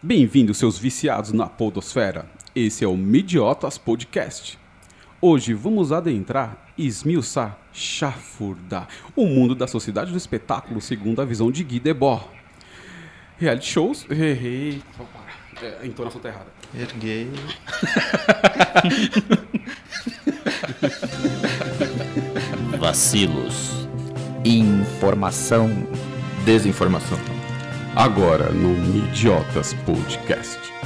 Bem-vindos, seus viciados na podosfera. Esse é o Midiotas Podcast. Hoje vamos adentrar, esmiuçar, chafurdar o mundo da sociedade do espetáculo segundo a visão de Guy Debord. Reality shows... Errei. É, a entonação tá errada. Erguei. Vacilos. Informação. Desinformação. Agora no Midiotas Podcast.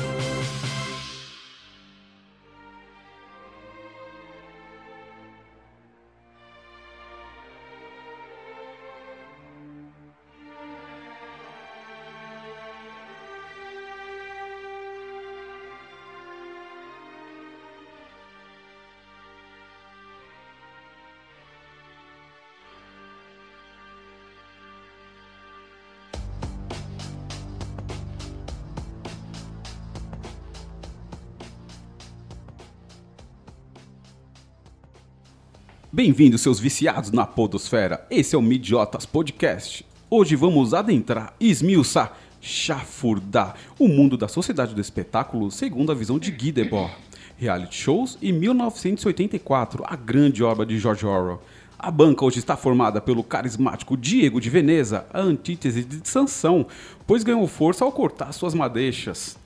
Bem-vindos, seus viciados na podosfera. Esse é o Midiotas Podcast. Hoje vamos adentrar, esmiuçar, chafurdar o mundo da sociedade do espetáculo segundo a visão de Guy Debord. Reality shows e 1984, a grande obra de George Orwell. A banca hoje está formada pelo carismático Diego de Veneza, a antítese de Sansão, pois ganhou força ao cortar suas madeixas.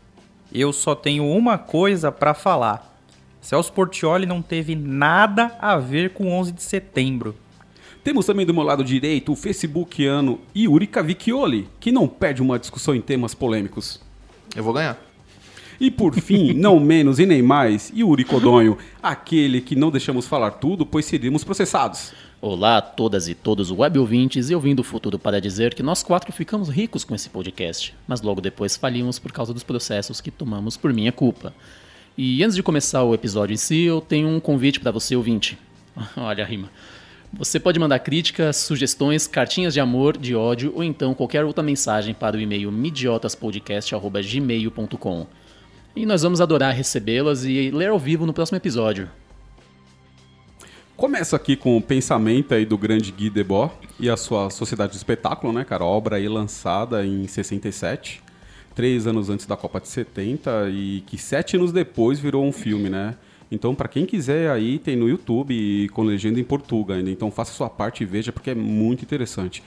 Eu só tenho uma coisa pra falar. Celso Portioli não teve nada a ver com 11 de setembro. Temos também do meu lado direito o facebookiano Yuri Cavicchioli, que não perde uma discussão em temas polêmicos. Eu vou ganhar. E por fim, não menos e nem mais, Yuri Codonho, aquele que não deixamos falar tudo, pois seríamos processados. Olá a todas e todos web ouvintes, eu vim do futuro para dizer que nós quatro ficamos ricos com esse podcast, mas logo depois falimos por causa dos processos que tomamos por minha culpa. E antes de começar o episódio em si, eu tenho um convite para você ouvinte. Olha a rima. Você pode mandar críticas, sugestões, cartinhas de amor, de ódio ou então qualquer outra mensagem para o e-mail midiotaspodcast.gmail.com. E nós vamos adorar recebê-las e ler ao vivo no próximo episódio. Começa aqui com o pensamento aí do grande Guy Debord e a sua Sociedade do Espetáculo, né, cara? Obra aí lançada em 67, três anos antes da Copa de 70 e que sete anos depois virou um filme, né? Então, para quem quiser aí, tem no YouTube com legenda em português ainda. Então, faça sua parte e veja porque é muito interessante.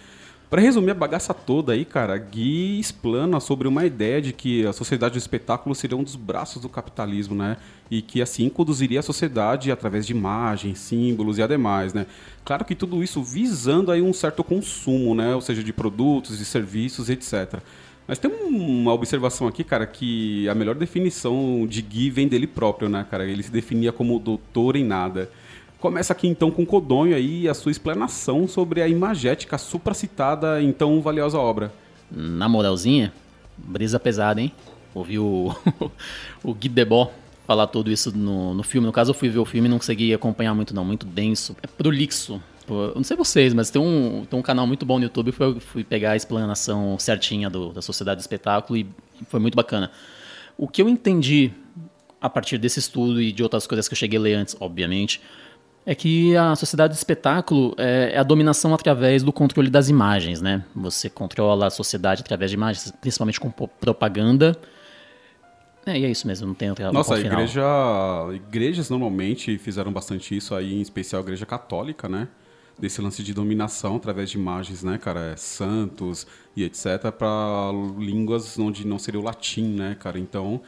Para resumir a bagaça toda aí, cara, Gui explana sobre uma ideia de que a sociedade do espetáculo seria um dos braços do capitalismo, né? E que assim conduziria a sociedade através de imagens, símbolos e ademais, né? Claro que tudo isso visando aí um certo consumo, né? Ou seja, de produtos, de serviços, etc. Mas tem uma observação aqui, cara, que a melhor definição de Gui vem dele próprio, né, cara? Ele se definia como doutor em nada. Começa aqui então com Codonho aí a sua explanação sobre a imagética supracitada em tão valiosa obra. Na moralzinha, brisa pesada, hein? Ouvi o, o Guy Debord falar tudo isso no, no filme. No caso, eu fui ver o filme e não consegui acompanhar muito, não. Muito denso. É prolixo. Pô, eu não sei vocês, mas tem um, tem um canal muito bom no YouTube. Foi, fui pegar a explanação certinha do, da Sociedade do Espetáculo e foi muito bacana. O que eu entendi a partir desse estudo e de outras coisas que eu cheguei a ler antes, obviamente, é que a sociedade do espetáculo é, é a dominação através do controle das imagens, né? Você controla a sociedade através de imagens, principalmente com propaganda. É, e é isso mesmo, não tem outra Nossa, a igreja, igrejas normalmente fizeram bastante isso aí, em especial a igreja católica, né? Desse lance de dominação através de imagens, né, cara? É, santos e etc. para línguas onde não seria o latim, né, cara? Então,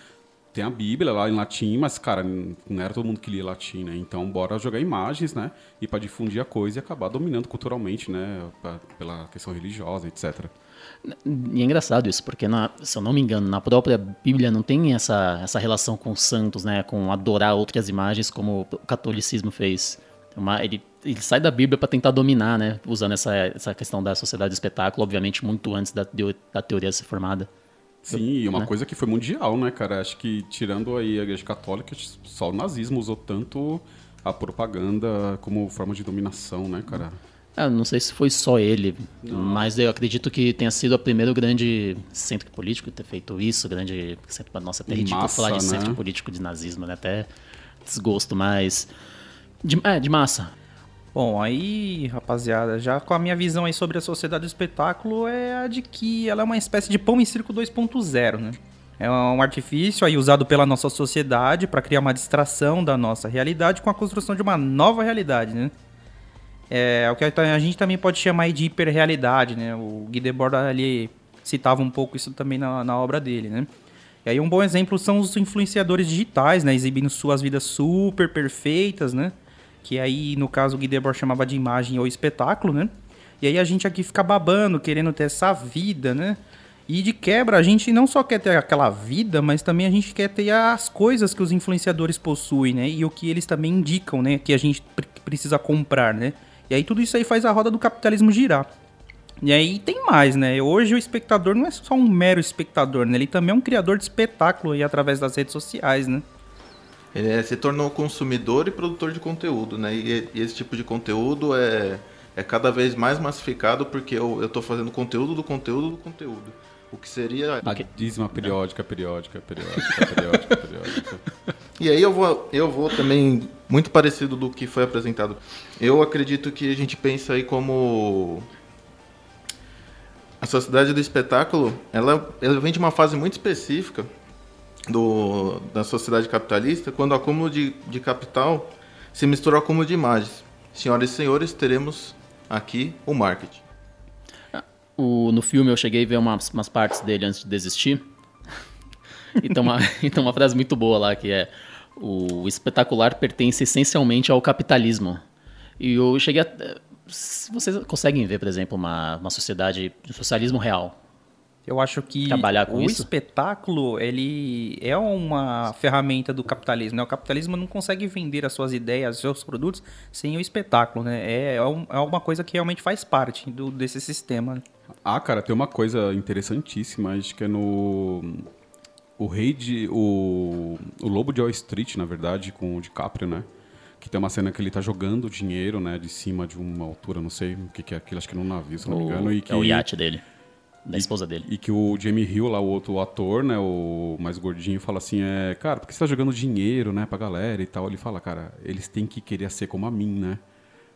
tem a Bíblia lá em latim, mas, cara, não era todo mundo que lia latim, né? Então, bora jogar imagens, né? E para difundir a coisa e acabar dominando culturalmente, né? pra- pela questão religiosa, etc. E é engraçado isso, porque, na- se eu não me engano, na própria Bíblia não tem essa, essa relação com os santos, né? Com adorar outras imagens, como o catolicismo fez. Uma- ele, ele sai da Bíblia para tentar dominar, né? Usando essa, essa questão da sociedade do espetáculo, obviamente, muito antes da, da teoria ser formada. Sim, e uma né? coisa que foi mundial, né, cara? Acho que tirando aí a igreja católica, só o nazismo usou tanto a propaganda como forma de dominação, né, cara? Ah, não sei se foi só ele, mas eu acredito que tenha sido o primeiro grande centro político ter feito isso, grande centro, nossa, até ridículo massa, falar de né? centro político de nazismo, né? Até desgosto, mas de, é, de massa. Bom, aí, rapaziada, já com a minha visão aí sobre a sociedade do espetáculo é a de que ela é uma espécie de pão e circo 2.0, né? É um artifício aí usado pela nossa sociedade para criar uma distração da nossa realidade com a construção de uma nova realidade, né? É o que a gente também pode chamar de hiperrealidade, né? O Guy Debord ali citava um pouco isso também na, na obra dele, né? E aí um bom exemplo são os influenciadores digitais, né? Exibindo suas vidas super perfeitas, né? Que aí, no caso, o Guy Debord chamava de imagem ou espetáculo, né? E aí a gente aqui fica babando, querendo ter essa vida, né? E de quebra, a gente não só quer ter aquela vida, mas também a gente quer ter as coisas que os influenciadores possuem, né? E o que eles também indicam, né? Que a gente precisa comprar, né? E aí tudo isso aí faz a roda do capitalismo girar. E aí tem mais, né? Hoje o espectador não é só um mero espectador, né? Ele também é um criador de espetáculo aí através das redes sociais, né? Ele é, se tornou consumidor e produtor de conteúdo, né? E, e, esse tipo de conteúdo é, é cada vez mais massificado porque eu estou fazendo conteúdo do conteúdo do conteúdo. O que seria. A dízima periódica, periódica, periódica, periódica, periódica. E aí eu vou, eu vou também, muito parecido do que foi apresentado. Eu acredito que a gente pensa aí como a sociedade do espetáculo, ela, ela vem de uma fase muito específica do, da sociedade capitalista, quando o acúmulo de, de capital se mistura ao acúmulo de imagens. Senhoras e senhores, teremos aqui o marketing. O, no filme eu cheguei a ver umas, umas partes dele antes de desistir. e tem uma, então uma frase muito boa lá que é o espetacular pertence essencialmente ao capitalismo. E eu cheguei a vocês conseguem ver, por exemplo, uma, uma sociedade de socialismo real? Eu acho que Trabalhar com o isso? espetáculo ele é uma ferramenta do capitalismo. Né? O capitalismo não consegue vender as suas ideias, os seus produtos sem o espetáculo. Né? É, é, um, é uma coisa que realmente faz parte do, desse sistema. né? Ah, cara, tem uma coisa interessantíssima, acho que é no. O rei de. O, o Lobo de Wall Street, na verdade, com o DiCaprio, né? Que tem uma cena que ele tá jogando dinheiro, né? De cima de uma altura, não sei o que, que é aquilo, acho que num navio, se não me engano. E que, É o iate dele, da esposa dele. E que o Jamie Hill, lá, o outro ator, né? O mais gordinho, fala assim: é, cara, por que você tá jogando dinheiro, né? Pra galera e tal? Ele fala, cara, eles têm que querer ser como a mim, né?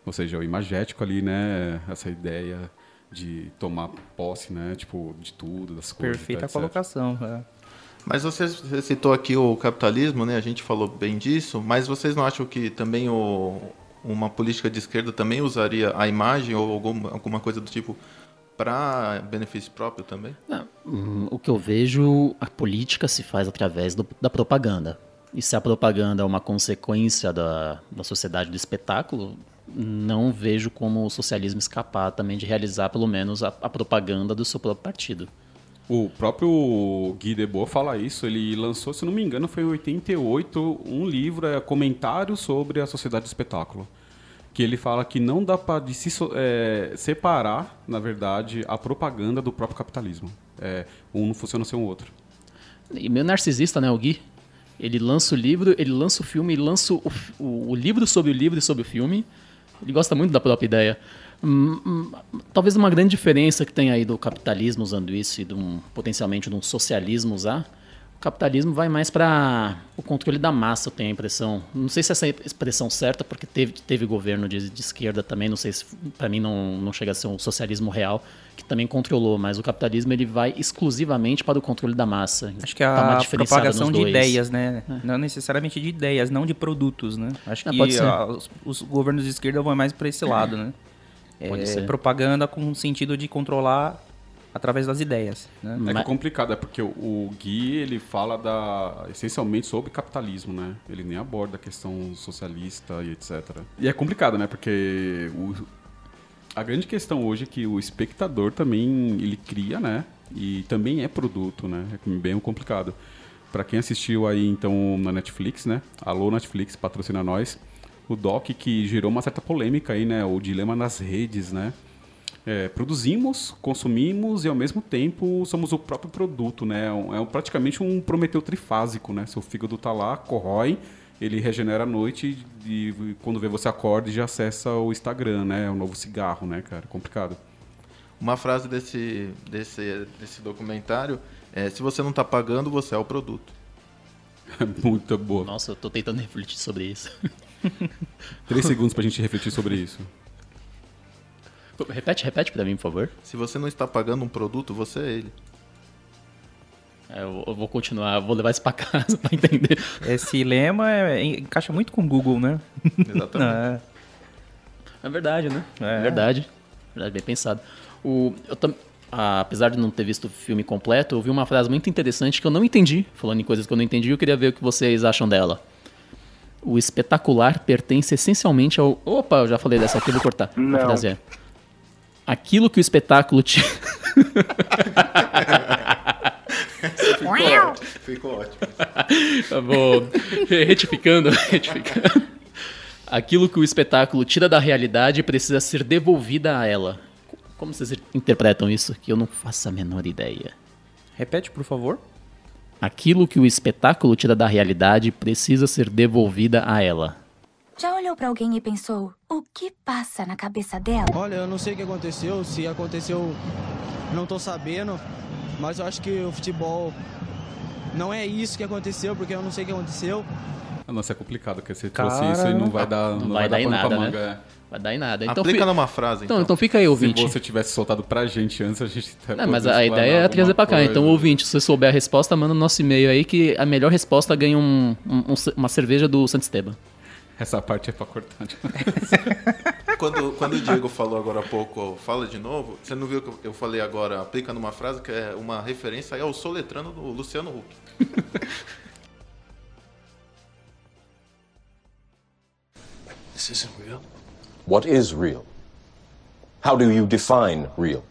Ou seja, o imagético ali, né? Essa ideia de tomar posse, né? Tipo, de tudo, das coisas. Perfeita etc. colocação. é. Mas você, você citou aqui o capitalismo, né? A gente falou bem disso, mas vocês não acham que também o, uma política de esquerda também usaria a imagem ou alguma, alguma coisa do tipo para benefício próprio também? Não, hum, o que eu vejo, a política se faz através do- da propaganda. E se a propaganda é uma consequência da, da sociedade do espetáculo, não vejo como o socialismo escapar também de realizar pelo menos a, a propaganda do seu próprio partido. O próprio Guy Debord fala isso, ele lançou, se não me engano, foi em 88, um livro, é comentário sobre a sociedade do espetáculo. Que ele fala que não dá para se é, separar, na verdade, a propaganda do próprio capitalismo. É, um não funciona sem o outro. E meio narcisista, né, o Gui? Ele lança o livro, ele lança o filme, ele lança o, o- o livro sobre o livro e sobre o filme. Ele gosta muito da própria ideia. Hum, hum, talvez uma grande diferença que tem aí do capitalismo usando isso e de um, potencialmente de um socialismo usar, capitalismo vai mais para o controle da massa, eu tenho a impressão. Não sei se essa é a expressão certa, porque teve, teve governo de, de esquerda também, não sei se para mim não, não chega a ser um socialismo real, que também controlou, mas o capitalismo ele vai exclusivamente para o controle da massa. Acho que Tá a diferenciada propagação de ideias, né? Não necessariamente de ideias, não de produtos, né? Acho Ah, que pode ser. ah, os, os governos de esquerda vão mais para esse lado, né? Pode É, ser. propaganda com o sentido de controlar através das ideias, né? É que é complicado, é porque o, Gui, ele fala da, essencialmente sobre capitalismo, né? Ele nem aborda a questão socialista e etc. E é complicado, né? Porque o, a grande questão hoje é que o espectador também, ele cria, né? E também é produto, né? É bem complicado. Pra quem assistiu aí, então, na Netflix, né? Alô, Netflix, patrocina nós. O doc que gerou uma certa polêmica aí, né? O dilema nas redes, né? É, produzimos, consumimos e ao mesmo tempo somos o próprio produto, né? É, é praticamente um Prometeu trifásico, né? Seu fígado tá lá, corrói, ele regenera à noite e, e quando vê você acorda e já acessa o Instagram, né? É um novo cigarro, né, cara? Complicado. Uma frase desse, desse, desse documentário é: se você não está pagando, você é o produto. Muito boa. Nossa, eu tô tentando refletir sobre isso. Três segundos pra gente refletir sobre isso. Repete, repete pra mim, por favor. Se você não está pagando um produto, você é ele. É, eu, eu vou continuar, vou levar isso pra casa pra entender. Esse lema é- encaixa muito com o Google, né? Exatamente. É. É verdade, né? É. É, verdade. Verdade, bem pensado. O, eu tam- ah, apesar de não ter visto o filme completo, eu vi uma frase muito interessante que eu não entendi. Falando em coisas que eu não entendi, eu queria ver o que vocês acham dela. O espetacular pertence essencialmente ao. Opa, eu já falei dessa aqui, eu vou cortar. A frase é. Aquilo que o espetáculo te. Ficou ótimo. Ficou ótimo. Eu vou retificando, retificando. Aquilo que o espetáculo tira da realidade precisa ser devolvida a ela. Como vocês interpretam isso? Que eu não faço a menor ideia. Repete, por favor. Aquilo que o espetáculo tira da realidade precisa ser devolvida a ela. Já olhou pra alguém e pensou: o que passa na cabeça dela? Olha, eu não sei o que aconteceu, se aconteceu, não tô sabendo, mas eu acho que o futebol não é isso que aconteceu, porque eu não sei o que aconteceu. Ah, Nossa, é complicado, porque você Cara, trouxe isso e não vai dar, não, vai dar em nada, né? manga. é. Vai dar em nada. Então, Aplica fi- numa frase, então, então. então fica aí, Se ouvinte. você tivesse soltado pra gente antes, a gente Não, mas a ideia é trazer pra cá. alguma Então, coisa. ouvinte, se você souber a resposta, manda no nosso e-mail aí que a melhor resposta ganha um- um- um- uma cerveja do Santo Esteban. Essa parte é pra cortar. Quando, quando o Diego falou agora há pouco, fala de novo, você não viu que eu falei agora, aplica numa frase que é uma referência aí ao soletrando do Luciano Huck. This isn't real. What is real? How do you define real?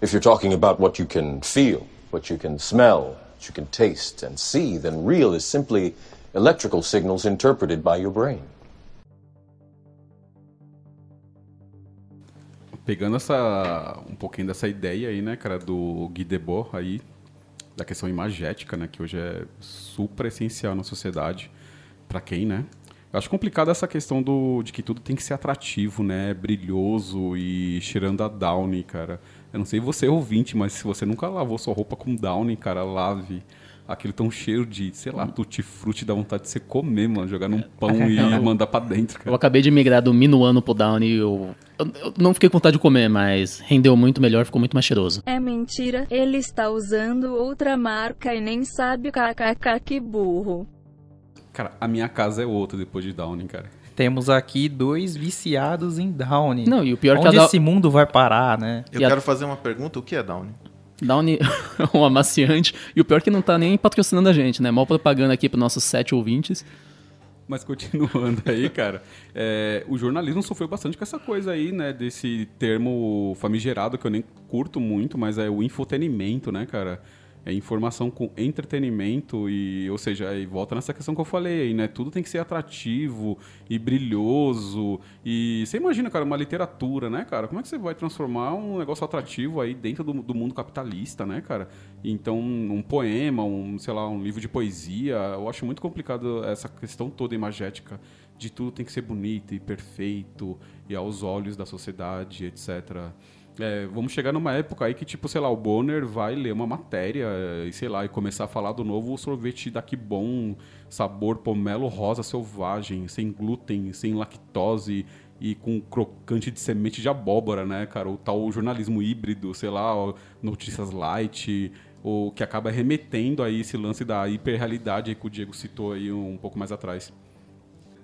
If you're talking about what you can feel, what you can smell, what you can taste and see, then real is simply electrical signals interpreted by your brain. Pegando essa um pouquinho dessa ideia aí, né, cara, do Guy Debord aí, da questão imagética, né, que hoje é super essencial na sociedade, pra quem, né? Eu acho complicado essa questão do, de que tudo tem que ser atrativo, né, brilhoso e cheirando a Downy, cara. Eu não sei você ouvinte, mas se você nunca lavou sua roupa com Downy, cara, lave. Aquele tão cheiro de, sei lá, tutti-frutti, dá vontade de você comer, mano, jogar num pão e mandar pra dentro, Eu cara. acabei de migrar do Minuano pro Downy e eu, eu, eu não fiquei com vontade de comer, mas rendeu muito melhor, ficou muito mais cheiroso. É mentira, ele está usando outra marca e nem sabe kkk que burro. Cara, a minha casa é outra depois de Downy, cara. Temos aqui dois viciados em Downy. Não, e o pior é que Onde a Da- esse mundo vai parar, né? Eu E a- quero fazer uma pergunta, o que é Downy? Downy é um amaciante. E o pior é que não tá nem patrocinando a gente, né? Mal propaganda aqui pros nossos sete ouvintes. Mas continuando aí, cara, é, o jornalismo sofreu bastante com essa coisa aí, né? Desse termo famigerado que eu nem curto muito, mas é o infotenimento, né, cara? É informação com entretenimento e, ou seja, aí volta nessa questão que eu falei aí, né? Tudo tem que ser atrativo e brilhoso e você imagina, cara, uma literatura, né, cara? Como é que você vai transformar um negócio atrativo aí dentro do, do mundo capitalista, né, cara? Então, um poema, um, sei lá, um livro de poesia, eu acho muito complicado essa questão toda imagética de tudo tem que ser bonito e perfeito e aos olhos da sociedade, etc. É, vamos chegar numa época aí que, tipo, sei lá, o Bonner vai ler uma matéria eh, e, sei lá, e começar a falar do novo sorvete daqui bom, sabor pomelo rosa selvagem, sem glúten, sem lactose e com crocante de semente de abóbora, né, cara? O tal jornalismo híbrido, sei lá, notícias light, ou que acaba remetendo aí esse lance da hiperrealidade que o Diego citou aí um pouco mais atrás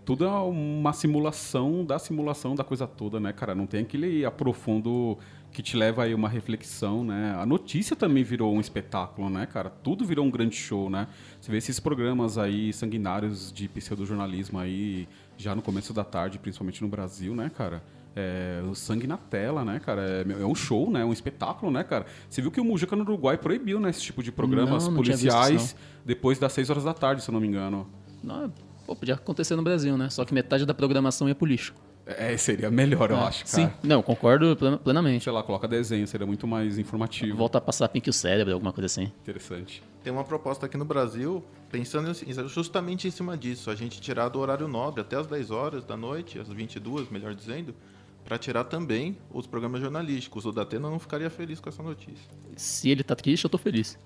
tudo é uma simulação da simulação da coisa toda, né, cara? Não tem aquele aprofundo que te leva aí uma reflexão, né? A notícia também virou um espetáculo, né, cara? Tudo virou um grande show, né? Você vê esses programas aí sanguinários de pseudojornalismo aí já no começo da tarde, principalmente no Brasil, né, cara? É, o sangue na tela, né, cara? É, é um show, né? É um espetáculo, né, cara? Você viu que o Mujica no Uruguai proibiu, né, esse tipo de programas Não, não visto policiais depois das 6 horas da tarde, se eu não me engano. Não, pô, podia acontecer no Brasil, né? Só que metade da programação ia pro lixo. É, seria melhor, eu acho, cara. Sim, não, concordo plen- plenamente. sei lá, coloca desenho, seria muito mais informativo. Volta a passar pink o cérebro, alguma coisa assim. Interessante. Tem uma proposta aqui no Brasil, pensando justamente em cima disso, a gente tirar do horário nobre até as 10 horas da noite, às 22, melhor dizendo, para tirar também os programas jornalísticos. O Datena não ficaria feliz com essa notícia. Se ele tá triste, eu tô feliz.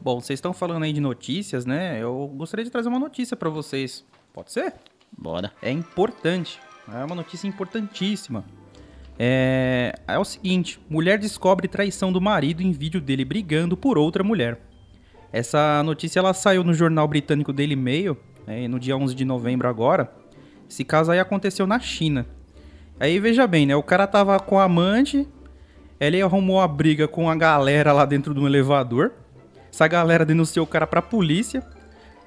Bom, vocês estão falando aí de notícias, né? Eu gostaria de trazer uma notícia pra vocês. Pode ser? Bora. É importante. É uma notícia importantíssima. É, é o seguinte: mulher descobre traição do marido em vídeo dele brigando por outra mulher. Essa notícia ela saiu no jornal britânico Daily Mail, né, no dia 11 de novembro agora. Esse caso aí aconteceu na China. Aí veja bem, né? O cara tava com a amante, ele arrumou a briga com a galera lá dentro de um elevador. Essa galera denunciou o cara pra polícia.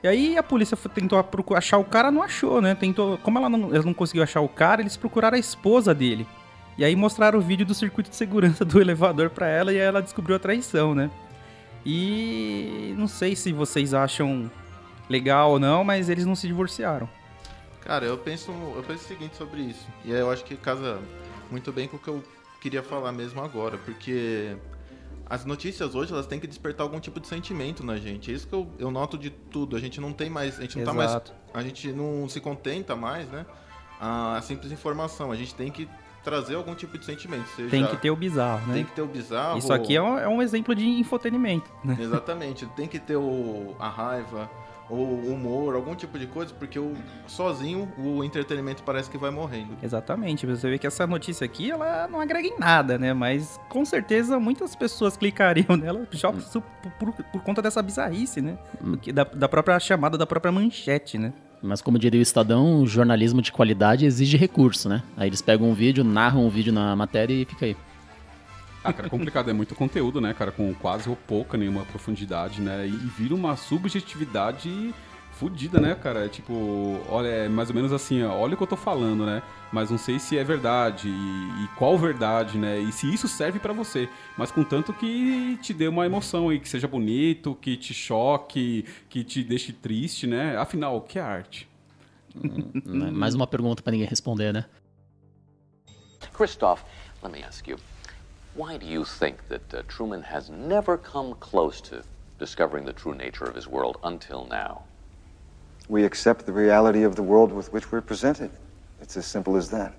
E aí a polícia tentou achar o cara, não achou, né? Tentou, como ela não, eles não conseguiu achar o cara, eles procuraram a esposa dele. E aí mostraram o vídeo do circuito de segurança do elevador pra ela e ela descobriu a traição, né? E não sei se vocês acham legal ou não, mas eles não se divorciaram. Cara, eu penso, eu penso o seguinte sobre isso. E eu acho que casa muito bem com o que eu queria falar mesmo agora, porque as notícias hoje elas têm que despertar algum tipo de sentimento na gente. É isso que eu, eu noto de tudo. A gente não tem mais, a gente não Exato. tá mais, a gente não se contenta mais, né? A simples informação. A gente tem que trazer algum tipo de sentimento. Seja, Tem que ter o bizarro, né? tem que ter o bizarro. Isso aqui é um, é um exemplo de infotenimento, né? Exatamente, tem que ter o, a raiva, ou o humor, algum tipo de coisa, porque o, sozinho o entretenimento parece que vai morrendo. Exatamente, você vê que essa notícia aqui, ela não agrega em nada, né? Mas com certeza muitas pessoas clicariam nela já por, por- por conta dessa bizarrice, né? Porque Da, da própria chamada, da própria manchete, né? Mas como diria o Estadão, o jornalismo de qualidade exige recurso, né? Aí eles pegam um vídeo, narram um vídeo na matéria e fica aí. Ah, cara, complicado. É muito conteúdo, né, cara? Com quase ou pouca nenhuma profundidade, né? E, e vira uma subjetividade fodida, né, cara? É tipo, olha, é mais ou menos assim, ó, olha o que eu tô falando, né? Mas não sei se é verdade e, e qual verdade, né? E se isso serve pra você. Mas contanto que te dê uma emoção aí, que seja bonito, que te choque, que te deixe triste, né? Afinal, o que é arte? Né? Mais uma pergunta pra ninguém responder, né? Christoph, let me ask you, why do you think that uh, Truman has never come close to discovering the true nature of his world until now? We accept the reality of the world with which we're presented. It's as simple as that.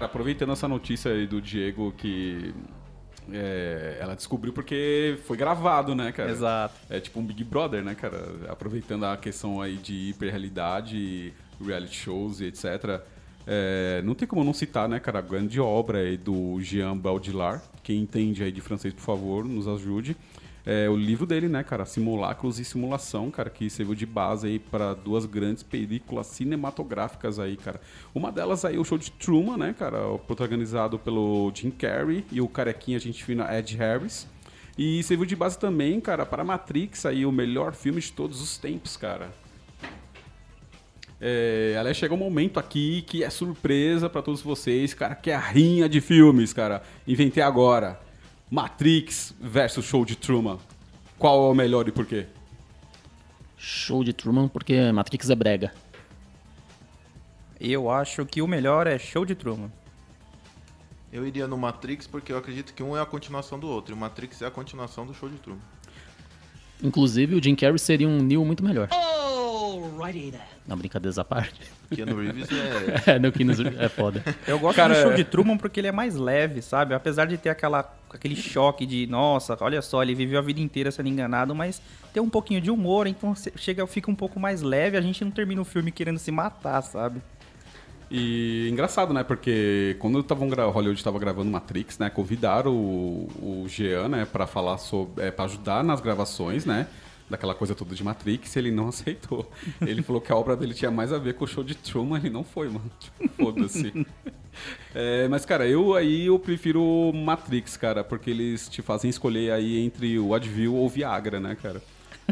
Aproveitando essa notícia aí do Diego que é, ela descobriu porque foi gravado, né, cara? Exato. É tipo um Big Brother, né, cara? Aproveitando a questão aí de hiperrealidade, reality shows e etc. É, não tem como não citar, né, cara, a grande obra aí do Jean Baudrillard. Quem entende aí de francês, por favor, nos ajude. É, o livro dele, né, cara, Simulacros e Simulação, cara, que serviu de base aí para duas grandes películas cinematográficas aí, cara. Uma delas aí, o show de Truman, né, cara, protagonizado pelo Jim Carrey e o carequinha, a gente fina Ed Harris. E serviu de base também, cara, para Matrix aí, o melhor filme de todos os tempos, cara. É, aliás, chega um momento aqui que é surpresa pra todos vocês, cara, que é a rinha de filmes, cara. Inventei agora. Matrix versus Show de Truman. Qual é o melhor e por quê? Show de Truman, porque Matrix é brega. Eu acho que o melhor é Show de Truman. Eu iria no Matrix porque eu acredito que um é a continuação do outro. E o Matrix é a continuação do show de Truman. Inclusive, o Jim Carrey seria um Neo muito melhor. Não, brincadeiras à parte. Keanu Reeves é... é, no Keanu é foda. Eu gosto Cara, do show é- de Truman porque ele é mais leve, sabe? Apesar de ter aquela, aquele choque de, nossa, olha só, ele viveu a vida inteira sendo enganado, mas tem um pouquinho de humor, então chega, fica um pouco mais leve, a gente não termina o filme querendo se matar, sabe? E engraçado, né? Porque quando gra... Hollywood estava gravando Matrix, né? Convidaram o, o Jean, né? Pra falar sobre... É, pra ajudar nas gravações, né? Daquela coisa toda de Matrix, ele não aceitou. Ele falou que a obra dele tinha mais a ver com o show de Truman, ele não foi, mano. Tipo, foda-se. É, mas, cara, eu aí eu prefiro Matrix, cara, porque eles te fazem escolher aí entre o Advil ou Viagra, né, cara?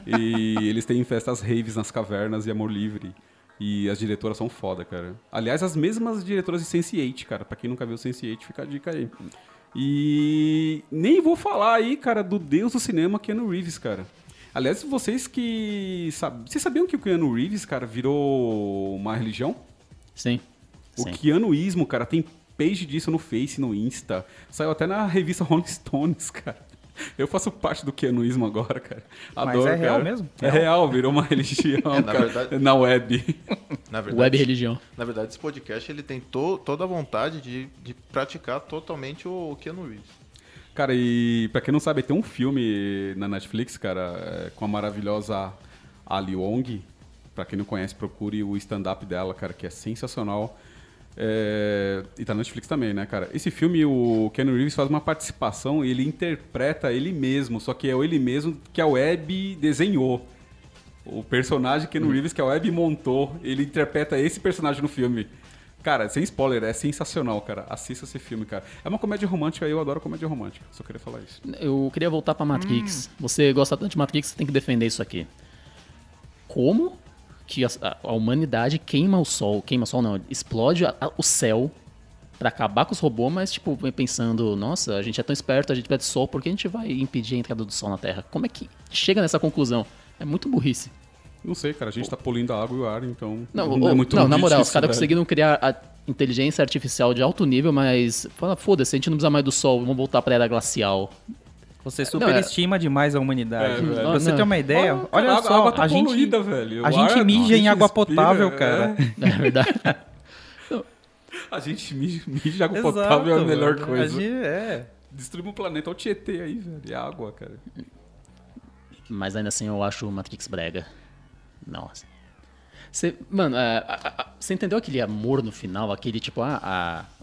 E eles têm festas raves nas cavernas e amor livre. E as diretoras são foda, cara. Aliás, as mesmas diretoras de Sense8, cara. Pra quem nunca viu Sense8, fica a dica aí. E nem vou falar aí, cara, do deus do cinema, Keanu Reeves, cara. Aliás, vocês que... Sab... Vocês sabiam que o Keanu Reeves, cara, virou uma religião? Sim. O Sim. Keanuísmo, cara, tem page disso no Face, no Insta. Saiu até na revista Rolling Stones, cara. Eu faço parte do Keanuísmo agora, cara. Mas Adoro, é real cara. mesmo? É real, virou uma religião, É, na cara, verdade- na web. Na verdade, Web religião. Na verdade, esse podcast ele tem to- toda a vontade de, de praticar totalmente o Keanu Reeves. Cara, e pra quem não sabe, tem um filme na Netflix, cara, é, com a maravilhosa Ali Wong, Pra quem não conhece, procure o stand-up dela, cara, que é sensacional. É, E tá na Netflix também, né, cara? Esse filme, o Keanu Reeves faz uma participação e ele interpreta ele mesmo, só que é ele mesmo que a Web desenhou. O personagem Keanu Reeves que a Web montou, ele interpreta esse personagem no filme. Cara, sem spoiler, é sensacional, cara. Assista esse filme, cara. É uma comédia romântica e eu adoro comédia romântica. Só queria falar isso. Eu queria voltar pra Matrix. Você gosta tanto de Matrix, você tem que defender isso aqui. Como que a, a- humanidade queima o sol, queima o sol não, explode a- a- o céu pra acabar com os robôs, mas tipo, pensando, nossa, a gente é tão esperto, a gente pede sol, por que a gente vai impedir a entrada do sol na Terra? Como é que chega nessa conclusão? É muito burrice. Não sei, cara. A gente tá poluindo a água e o ar, então. Não, não é muito não na moral, os caras conseguiram criar a inteligência artificial de alto nível, mas fala, foda-se, a gente não precisa mais do sol, vamos voltar pra era glacial. Você Não, é- superestima demais a humanidade. É, pra você Não. ter uma ideia, Ah, olha a água- só, a água tá a gente, poluída, velho. a gente ar- mija a em água respira, potável, é. cara. É verdade. A gente mija, mija água potável é a Exato, melhor mano. coisa. A gente- é. Destruímos o planeta. Olha o Tietê aí, velho. É água, cara. Mas ainda assim eu acho o Matrix brega. Nossa. Você, mano, é, você entendeu aquele amor no final? Aquele tipo, ah,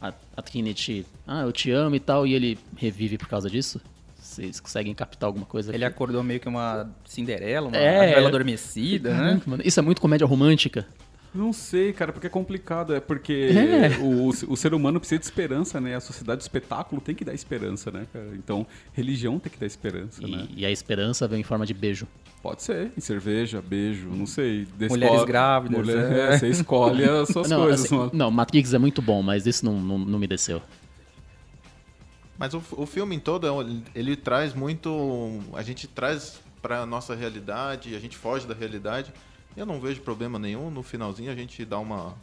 a, a, a Trinity, ah, eu te amo e tal, e ele revive por causa disso? Vocês conseguem captar alguma coisa Ele aqui? acordou meio que uma Cinderela, uma É. bela adormecida, né? Mano, Isso é muito comédia romântica. Não sei, cara, porque é complicado. É porque É. O, o ser humano precisa de esperança, né? A sociedade do espetáculo tem que dar esperança, né, cara? Então, religião tem que dar esperança, né? E, e a esperança vem em forma de beijo. Pode ser. Em cerveja, beijo, não sei. Mulheres grávidas, Mulher- é. é, você escolhe as suas não, coisas, assim, mano. não, Matrix é muito bom, mas isso não, não, não me desceu. Mas o, o filme em todo, é ele traz muito. A gente traz pra nossa realidade, a gente foge da realidade. Eu não vejo problema nenhum. No finalzinho a gente dá uma,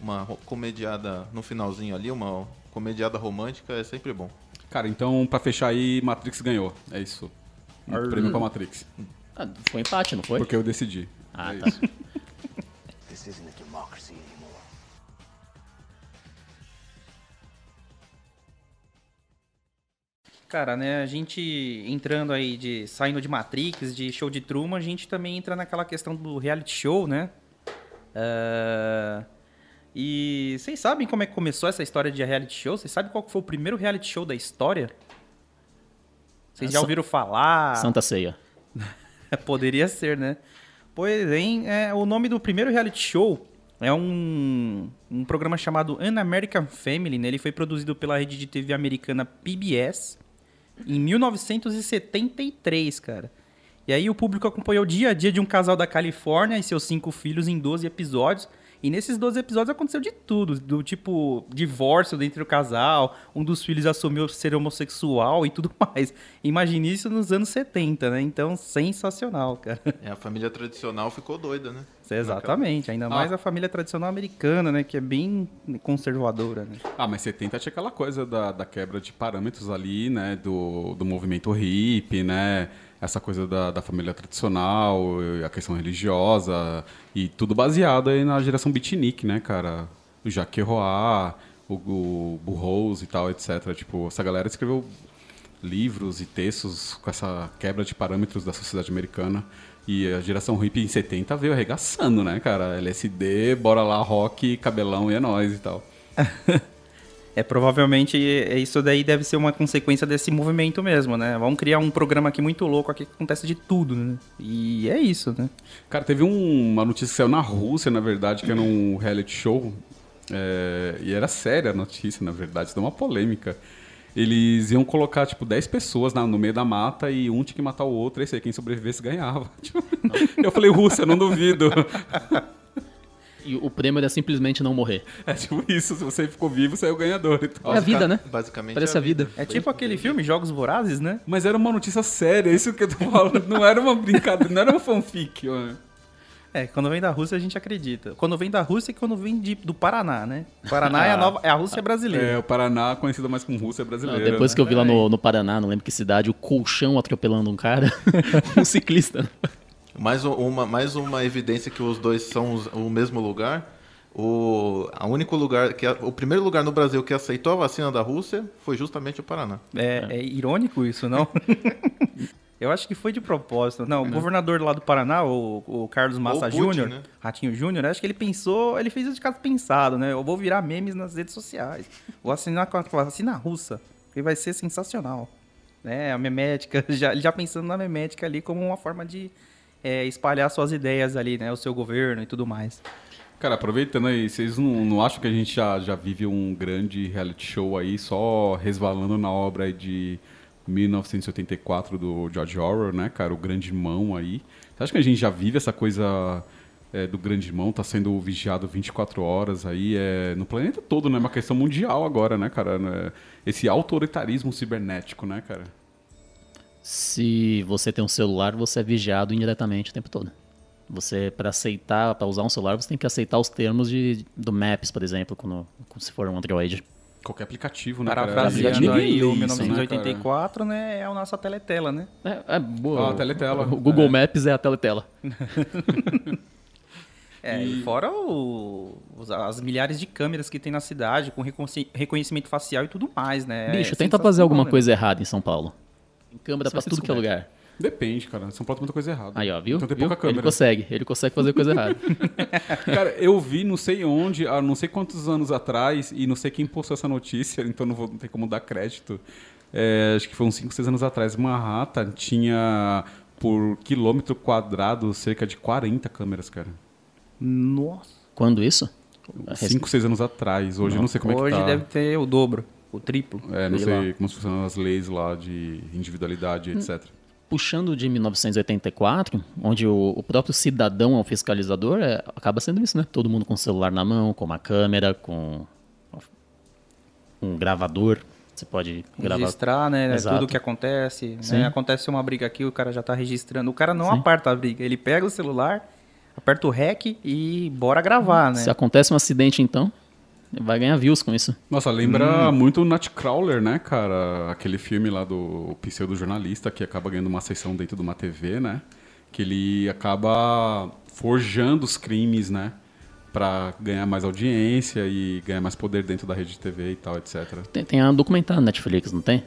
uma comediada no finalzinho ali, uma comediada romântica, é sempre bom. Cara, então, pra fechar aí, Matrix ganhou. É isso. Um prêmio pra Matrix. Ah, foi empate, não foi? Porque eu decidi. Ah, é tá. isso. This isn't Cara, né, a gente entrando aí de saindo de Matrix, de show de Truman, a gente também entra naquela questão do reality show, né? Ah, e vocês sabem como é que começou essa história de reality show? Vocês sabem qual foi o primeiro reality show da história? Vocês já ouviram falar? Santa Ceia. Poderia ser, né? Pois bem, é, o nome do primeiro reality show é um, um programa chamado An American Family. Né? Ele foi produzido pela rede de TV americana PBS em 1973, cara. E aí o público acompanhou o dia a dia de um casal da Califórnia e seus cinco filhos em 12 episódios. E nesses 12 episódios aconteceu de tudo, do tipo divórcio dentro do casal, um dos filhos assumiu ser homossexual e tudo mais. Imagine isso nos anos 70, né? Então, sensacional, cara. É, a família tradicional ficou doida, né? Exatamente, ainda mais a família tradicional americana, né? Que é bem conservadora, né? Ah, mas 70 tinha aquela coisa da, da quebra de parâmetros ali, né? Do, do movimento hippie, né? Essa coisa da, da família tradicional, a questão religiosa, e tudo baseado aí na geração beatnik, né, cara? O Jacques Roy, o, o Burroughs e tal, etc. Tipo, essa galera escreveu livros e textos com essa quebra de parâmetros da sociedade americana. E a geração hippie em 70 veio arregaçando, né, cara? LSD, bora lá, rock, cabelão e é nóis e tal. É, provavelmente é- isso daí deve ser uma consequência desse movimento mesmo, né? Vamos criar um programa aqui muito louco aqui que acontece de tudo, né? E é isso, né? Cara, teve um- uma notícia que saiu na Rússia, na verdade, que era um reality show. é, e era séria a notícia, na verdade, deu uma polêmica. Eles iam colocar, tipo, 10 pessoas na- no meio da mata e um tinha que matar o outro, e aí quem sobrevivesse ganhava. Tipo, eu falei, Rússia, não duvido. E o prêmio era simplesmente não morrer. É tipo isso, se você ficou vivo, você é o ganhador e tal. É a vida, né? Basicamente Parece é a vida. É tipo aquele filme Jogos Vorazes, né? Mas era uma notícia séria, é isso que eu tô falando. Não era uma brincadeira, não era uma fanfic, mano. É, quando vem da Rússia a gente acredita. Quando vem da Rússia e quando vem de- do Paraná, né? O Paraná é, a nova, é a Rússia brasileira. É, o Paraná, conhecido mais como Rússia Não, brasileira. depois né? que eu vi lá no, no Paraná, não lembro que cidade, o colchão atropelando um cara, um ciclista. Mais uma, mais uma evidência que os dois são os- o mesmo lugar. O, a único lugar que o primeiro lugar no Brasil que aceitou a vacina da Rússia foi justamente o Paraná. É, é irônico isso, não? Eu acho que foi de propósito. Não, o governador lá do Paraná, o, o Carlos Massa Júnior, né? Ratinho Júnior, acho que ele pensou, ele fez isso de caso pensado, né? Eu vou virar memes nas redes sociais. Vou assinar com a, com a vacina russa, que vai ser sensacional. Né? A memética, já, já pensando na memética ali como uma forma de é, espalhar suas ideias ali, né? O seu governo e tudo mais. Cara, aproveitando aí, vocês não, não acham que a gente já, já vive um grande reality show aí, só resvalando na obra de 1984 do George Orwell, né, cara? O Grande Irmão aí. Você acha que a gente já vive essa coisa é, do Grande Irmão, tá sendo vigiado 24 horas aí, é, no planeta todo, né? É uma questão mundial agora, né, cara? Né? Esse autoritarismo cibernético, né, cara? Se você tem um celular, você é vigiado indiretamente o tempo todo. Você, para aceitar, para usar um celular, você tem que aceitar os termos de, do Maps, por exemplo, quando, quando se for um Android. Qualquer aplicativo, né? Parafraseando aí lê o isso, né, 1984, né, é a nossa teletela, né? É, é boa. Ah, a teletela. O Google É. Maps é a teletela. É, e fora o- os- as milhares de câmeras que tem na cidade, com reconheci- reconhecimento facial e tudo mais, né? Bicho, É tenta fazer alguma né? coisa errada em São Paulo. Câmera ser tudo que é lugar. Depende, cara. São Paulo tem muita coisa errada. Aí, ó, viu? Então tem Viu? pouca Ele câmera. consegue, ele consegue fazer coisa errada. Cara, eu vi não sei onde, há não sei quantos anos atrás, e não sei quem postou essa notícia, então não vou não tem como dar crédito. É, acho que foi uns 5, 6 anos atrás. Manhattan tinha por quilômetro quadrado cerca de 40 câmeras, cara. Nossa. Quando isso? 5, 6 anos atrás. Hoje eu não sei como Hoje é que tá. deve ter o dobro, o triplo. É, não sei lá. como funcionam as leis lá de individualidade, Hum. etc. Puxando de 1984, onde o, o próprio cidadão é o fiscalizador, é, acaba sendo isso, né? Todo mundo com o celular na mão, com uma câmera, com um gravador. Você pode gravar. Registrar, né? Exato. Tudo o que acontece. Né? Acontece uma briga aqui, o cara já tá registrando. O cara não Sim. aparta a briga, ele pega o celular, aperta o REC e bora gravar, né? Se acontece um acidente, então, vai ganhar views com isso. Nossa, lembra Hum. muito o Nightcrawler, né, cara? Aquele filme lá do pseudo-jornalista que acaba ganhando uma sessão dentro de uma TV, né? Que ele acaba forjando os crimes, né? Pra ganhar mais audiência e ganhar mais poder dentro da rede de TV e tal, etc. Tem, tem um documentário na Netflix, não tem?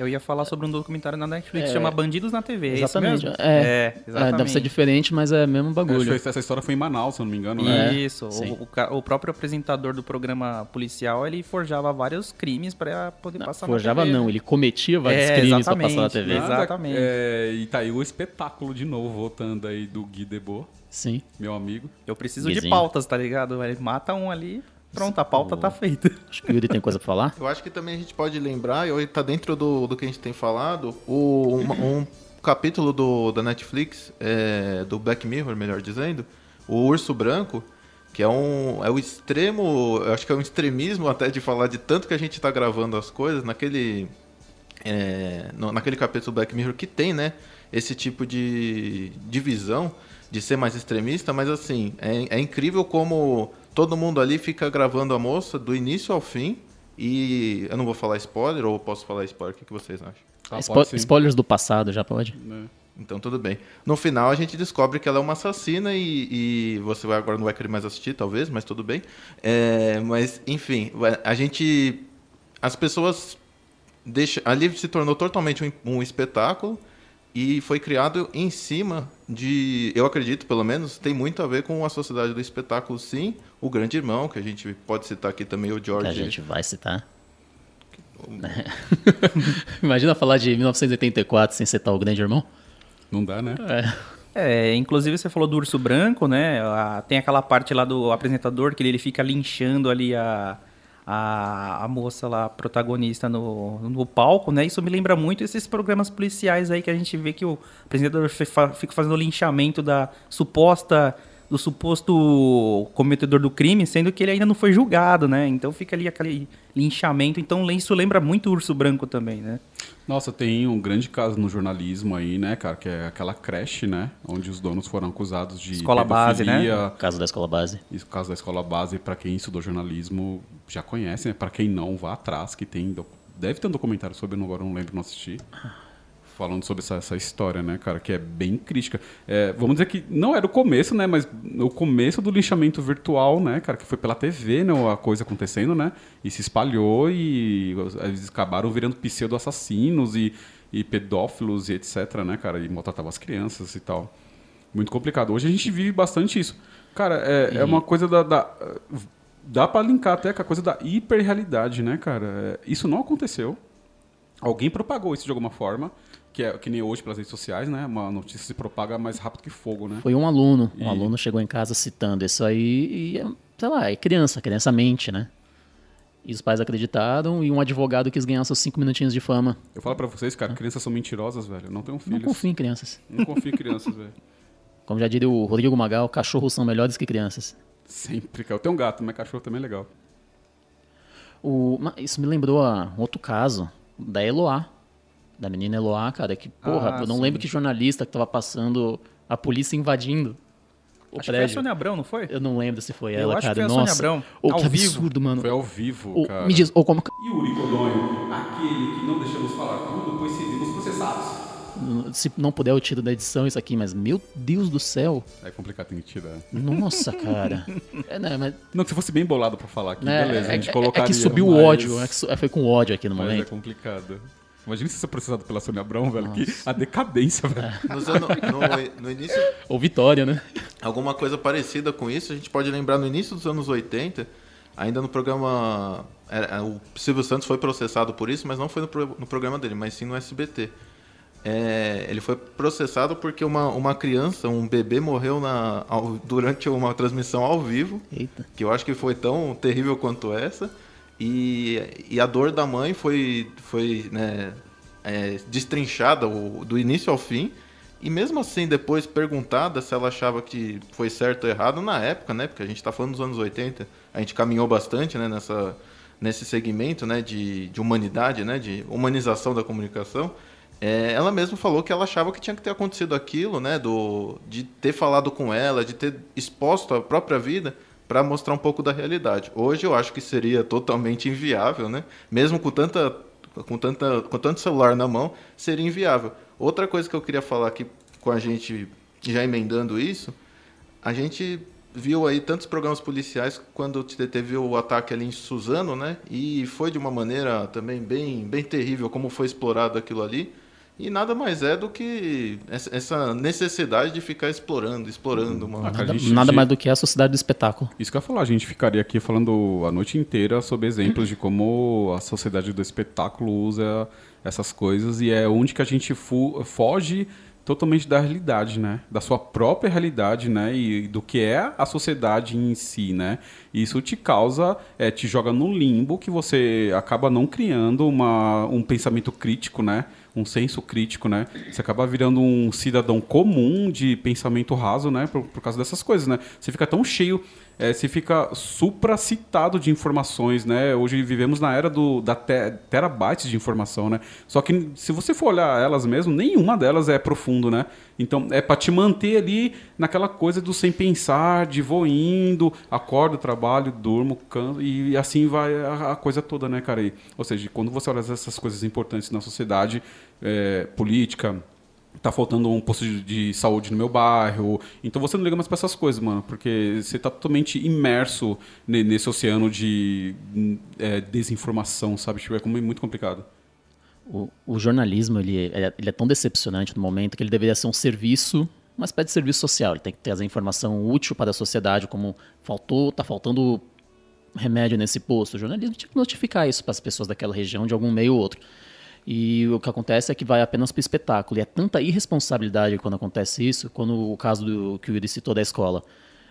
Eu ia falar sobre um documentário na Netflix, É. chama Bandidos na TV, Exatamente. é isso mesmo? É, exatamente. é, deve ser diferente, mas é o mesmo bagulho. Acho que essa história foi em Manaus, se eu não me engano, né? Isso, o, o o próprio apresentador do programa policial, ele forjava vários crimes para poder passar Forjava na TV. não, ele cometia vários É, crimes pra passar na exatamente, TV. Nada- Exatamente. É, e tá aí o espetáculo de novo, voltando aí do Gui Debord, Sim. meu amigo. Eu preciso de Guizinho. pautas, tá ligado? Ele mata um ali, pronto, a pauta tá feita. Acho que o Yuri tem coisa pra falar. Eu acho que também a gente pode lembrar, e tá dentro do, do que a gente tem falado, o, uma- um, capítulo do, da Netflix, é, do Black Mirror, melhor dizendo, o Urso Branco, que é um é o extremo, eu acho que é um extremismo até de falar de tanto que a gente tá gravando as coisas, naquele é, no- naquele capítulo do Black Mirror que tem, né, esse tipo de divisão de ser mais extremista, mas assim, é, é incrível como todo mundo ali fica gravando a moça do início ao fim e eu não vou falar spoiler ou posso falar spoiler, o que, que vocês acham? Ah, Spo- sim. spoilers do passado, já pode? Então tudo bem. No final a gente descobre que ela é uma assassina e, e você vai, agora não vai querer mais assistir, talvez, mas tudo bem. É, mas, enfim, a gente. As pessoas. Deixa, ali se tornou totalmente um, um espetáculo e foi criado em cima de. Eu acredito, pelo menos, tem muito a ver com a sociedade do espetáculo, sim. O Grande Irmão, que a gente pode citar aqui também, o Que George. a gente vai citar. Imagina falar de 1984 sem citar o Grande Irmão. Não dá, né? É, inclusive você falou do urso branco, né? A- tem aquela parte lá do apresentador que ele fica linchando ali a, a, a moça lá, protagonista no, no palco, né? Isso me lembra muito esses programas policiais aí que a gente vê que o apresentador fica fazendo linchamento da suposta do suposto cometedor do crime, sendo que ele ainda não foi julgado, né? Então fica ali aquele linchamento. Então isso lembra muito o urso branco também, né? Nossa, tem um grande caso no jornalismo aí, né, cara, que é aquela creche, né, onde os donos foram acusados de Escola base, né? Caso da escola base. Isso, caso da escola base, pra quem estudou jornalismo já conhece, né? Pra quem não, vá atrás, que tem. Deve ter um documentário sobre, eu agora não lembro, não assisti. Falando sobre essa, essa história, né, cara, que é bem crítica. É, vamos dizer que não era o começo, né, mas o começo do linchamento virtual, né, cara, que foi pela TV, né, a coisa acontecendo, né, e se espalhou e eles acabaram virando pseudo-assassinos e, e pedófilos e etc, né, cara? E maltratava as crianças e tal. Muito complicado. Hoje a gente vive bastante isso. Cara, é, é uma coisa da... da dá pra linkar até com a coisa da hiperrealidade, né, cara? É, Isso não aconteceu. Alguém propagou isso de alguma forma, que é que nem hoje pelas redes sociais, né? Uma notícia se propaga mais rápido que fogo, né? Foi um aluno. Um E- aluno chegou em casa citando isso aí e, é, sei lá, é criança, criança mente, né? E os pais acreditaram e um advogado quis ganhar seus cinco minutinhos de fama. Eu falo pra vocês, cara, crianças são mentirosas, velho. Não tenham Não filhos. confio em crianças. Não confio em crianças, velho. Como já diria o Rodrigo Magal, cachorros são melhores que crianças. Sempre, cara. Eu tenho um gato, mas cachorro também é legal. O, isso me lembrou a um outro caso da Eloá. Da menina Eloá, cara, que, porra, Ah, eu não sim. lembro que jornalista que tava passando a polícia invadindo o Acho que foi a prédio. Sônia Abrão, não foi? Eu não lembro se foi Eu ela, acho que cara. foi a Sônia Nossa. Abrão, Ô, ao que vivo. absurdo, mano. Foi ao vivo, Ô, cara. me diz, ô, como... E o Uricodonho, aquele que não deixamos falar tudo, pois seríamos processados. Se não puder, eu tiro da edição isso aqui, mas meu Deus do céu. É complicado, tem que tirar. Nossa, cara. É, né, mas, Não, que se fosse bem bolado pra falar aqui, né, beleza, a é, gente é- colocaria. é que subiu o mas- ódio. É que su- é, foi com ódio aqui no Mas é momento. complicado. Imagina se você é processado pela Sônia Abrão, velho. Que a decadência, velho. Nos ano- no, no início, Ou Vitória, né? alguma coisa parecida com isso, a gente pode lembrar no início dos anos 80, ainda no programa. era- o Silvio Santos foi processado por isso, mas não foi no, pro- no programa dele, mas sim no SBT. É, ele foi processado porque uma, uma criança, um bebê, morreu na, ao- durante uma transmissão ao vivo, Eita. que eu acho que foi tão terrível quanto essa. E, e a dor da mãe foi, foi né, é, destrinchada do início ao fim. E mesmo assim, depois perguntada se ela achava que foi certo ou errado, na época, né? Porque a gente está falando dos anos 80, a gente caminhou bastante né, nessa, nesse segmento né, de, de humanidade, né, de humanização da comunicação. É, ela mesma falou que ela achava que tinha que ter acontecido aquilo, né? Do, de ter falado com ela, de ter exposto a própria vida para mostrar um pouco da realidade. Hoje eu acho que seria totalmente inviável, né? Mesmo com tanta com tanta com tanto celular na mão, seria inviável. Outra coisa que eu queria falar aqui com a gente já emendando isso, a gente viu aí tantos programas policiais quando te- teve o ataque ali em Suzano, né? E foi de uma maneira também bem bem terrível como foi explorado aquilo ali. E nada mais é do que essa- necessidade de ficar explorando, explorando uma Ah, cara, Nada, gente- nada mais do que a sociedade do espetáculo. Isso que eu ia falar, a gente ficaria aqui falando a noite inteira sobre exemplos de como a sociedade do espetáculo usa essas coisas e é onde que a gente fu- foge totalmente da realidade, né? Da sua própria realidade, né? E do que é a sociedade em si, né? E isso te causa, é, te joga no limbo que você acaba não criando uma, um pensamento crítico, né? Um senso crítico, né? Você acaba virando um cidadão comum de pensamento raso, né? Por, por causa dessas coisas, né? Você fica tão cheio, é, você fica supracitado de informações, né? Hoje vivemos na era do, da te, terabytes de informação, né? Só que se você for olhar elas mesmo, nenhuma delas é profundo, né? Então é para te manter ali naquela coisa do sem pensar, de vou indo, acordo, trabalho, durmo, canso, e assim vai a, a coisa toda, né, cara? E, ou seja, quando você olha essas coisas importantes na sociedade, é, política, tá faltando um posto de, de saúde no meu bairro. Então você não liga mais pra essas coisas, mano, porque você tá totalmente imerso ne- nesse oceano de é, desinformação, sabe? Tipo, é como- muito complicado. O, o jornalismo ele é, ele é tão decepcionante no momento que ele deveria ser um serviço, uma espécie de serviço social. Ele tem que trazer informação útil para a sociedade, como faltou, tá faltando remédio nesse posto. O jornalismo tinha que notificar isso para as pessoas daquela região de algum meio ou outro. E o que acontece é que vai apenas para o espetáculo. E é tanta irresponsabilidade quando acontece isso, quando o caso do, que o Yuri citou da escola.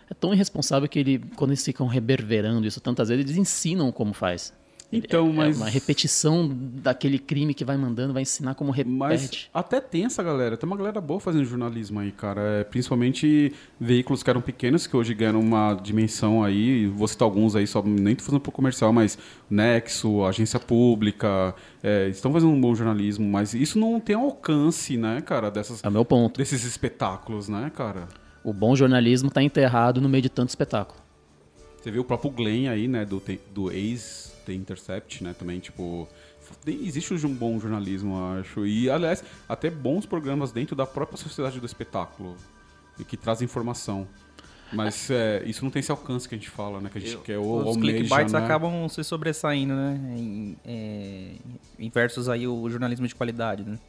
É tão irresponsável que ele, quando eles ficam reverberando isso tantas vezes, eles ensinam como faz. Então, é, mas- É uma repetição daquele crime que vai mandando, vai ensinar como repete. Mas até tem essa galera, tem uma galera boa fazendo jornalismo aí, cara. É, principalmente veículos que eram pequenos, que hoje ganham uma dimensão aí. Vou citar alguns aí, só nem tô fazendo pro comercial, mas Nexo, Agência Pública, é, estão fazendo um bom jornalismo, mas isso não tem alcance, né, cara, dessas, É o meu ponto. desses espetáculos, né, cara? O bom jornalismo está enterrado no meio de tanto espetáculo. Você vê o próprio Glenn aí, né, do, do ex The Intercept, né, também, tipo... Existe um bom jornalismo, eu acho. E, aliás, até bons programas dentro da própria sociedade do espetáculo, e que trazem informação. Mas é, isso não tem esse alcance que a gente fala, né, que a gente quer o Os almeja, clickbaits né? acabam se sobressaindo, né? Em, é, em versus aí o jornalismo de qualidade, né?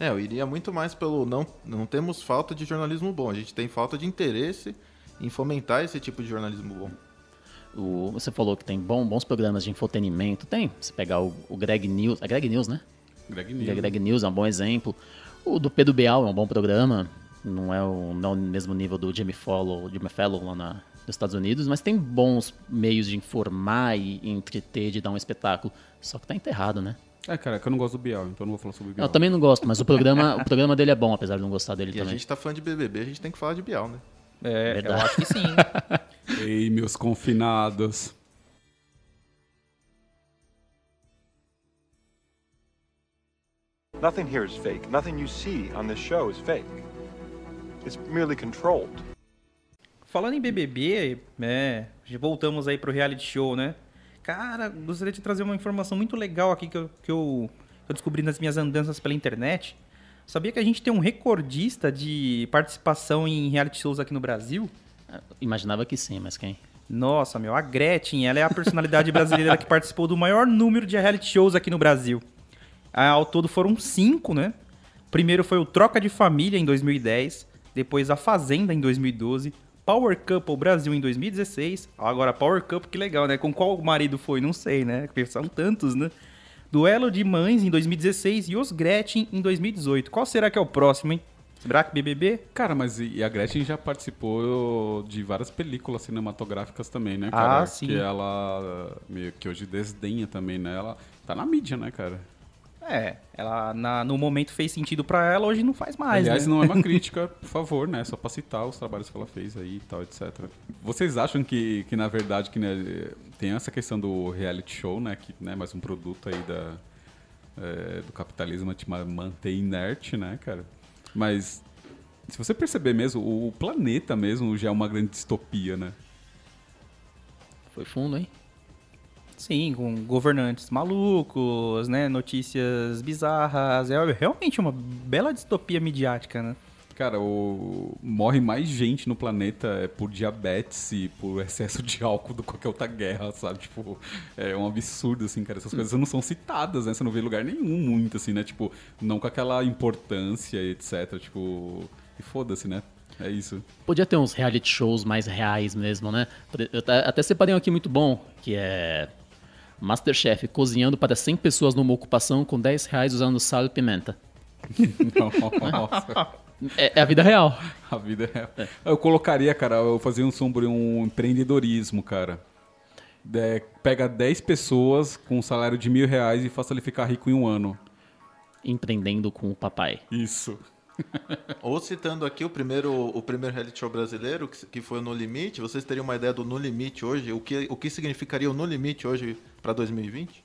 É, eu iria muito mais pelo não, não temos falta de jornalismo bom, a gente tem falta de interesse em fomentar esse tipo de jornalismo bom. O, você falou que tem bom, bons programas de infotenimento. Tem. Você pegar o, o Greg News. É Greg News, né? Greg News. Greg News é um bom exemplo. O do Pedro Bial é um bom programa. Não é o, não é o mesmo nível do Jimmy Fallon, Jimmy Fallon lá na, nos Estados Unidos, mas tem bons meios de informar e, entreter, de dar um espetáculo. Só que tá enterrado, né? É, cara, é que eu não gosto do Bial, então eu não vou falar sobre o Bial. Eu também não gosto, mas o programa, o programa dele é bom, apesar de não gostar dele E a também. gente tá falando de BBB, a gente tem que falar de Bial, né? É, Verdade. eu acho que sim. Ei, meus confinados. Nothing here is fake. Nothing you see on this show is fake. It's merely controlled. Falando em BBB, né, voltamos aí pro reality show, né? Cara, gostaria de trazer uma informação muito legal aqui que eu, que eu, que eu descobri nas minhas andanças pela internet. Sabia que a gente tem um recordista de participação em reality shows aqui no Brasil? Imaginava que sim, mas quem? Nossa, meu, a Gretchen, ela é a personalidade brasileira que participou do maior número de reality shows aqui no Brasil. Ao todo foram cinco, né? Primeiro foi o Troca de Família em 2010, depois a Fazenda em 2012, Power Couple Brasil em 2016. Agora, Power Couple, que legal, né? Com qual marido foi? Não sei, né? São tantos, né? Duelo de Mães em 2016 e Os Gretchen em 2018. Qual será que é o próximo, hein? Será que BBB? Cara, mas e a Gretchen já participou de várias películas cinematográficas também, né, cara? Ah, sim. Que ela meio que hoje desdenha também, né? Ela tá na mídia, né, cara? É, ela na- no momento fez sentido pra ela, hoje não faz mais, Aliás, né? não é uma crítica, por favor, né? Só pra citar os trabalhos que ela fez aí e tal, etc. Vocês acham que, que na verdade, que né, tem essa questão do reality show, né? Que né, mais um produto aí da, é, do capitalismo te ma- mantém inerte, né, cara? Mas se você perceber mesmo, o planeta mesmo já é uma grande distopia, né? Foi fundo, hein? Sim, com governantes malucos, né? Notícias bizarras. É realmente uma bela distopia midiática, né? Cara, o... morre mais gente no planeta é, por diabetes e por excesso de álcool do que qualquer outra guerra, sabe? Tipo, é um absurdo, assim, cara. Essas coisas não são citadas, né? Você não vê em lugar nenhum muito, assim, né? Tipo, não com aquela importância, etc. Tipo, e foda-se, né? É isso. Podia ter uns reality shows mais reais mesmo, né? Eu até até separei um aqui muito bom, que é Masterchef cozinhando para 100 pessoas numa ocupação com 10 reais usando sal e pimenta. Nossa. É, é a vida real. A vida é real. Eu colocaria, cara, eu fazia um sobre um empreendedorismo, cara. É, pega 10 pessoas com um salário de mil reais e faça ele ficar rico em um ano. Empreendendo com o papai. Isso. Ou citando aqui o primeiro, o primeiro reality show brasileiro, que, que foi o No Limite, vocês teriam uma ideia do No Limite hoje? O que, o que significaria o No Limite hoje para 2020?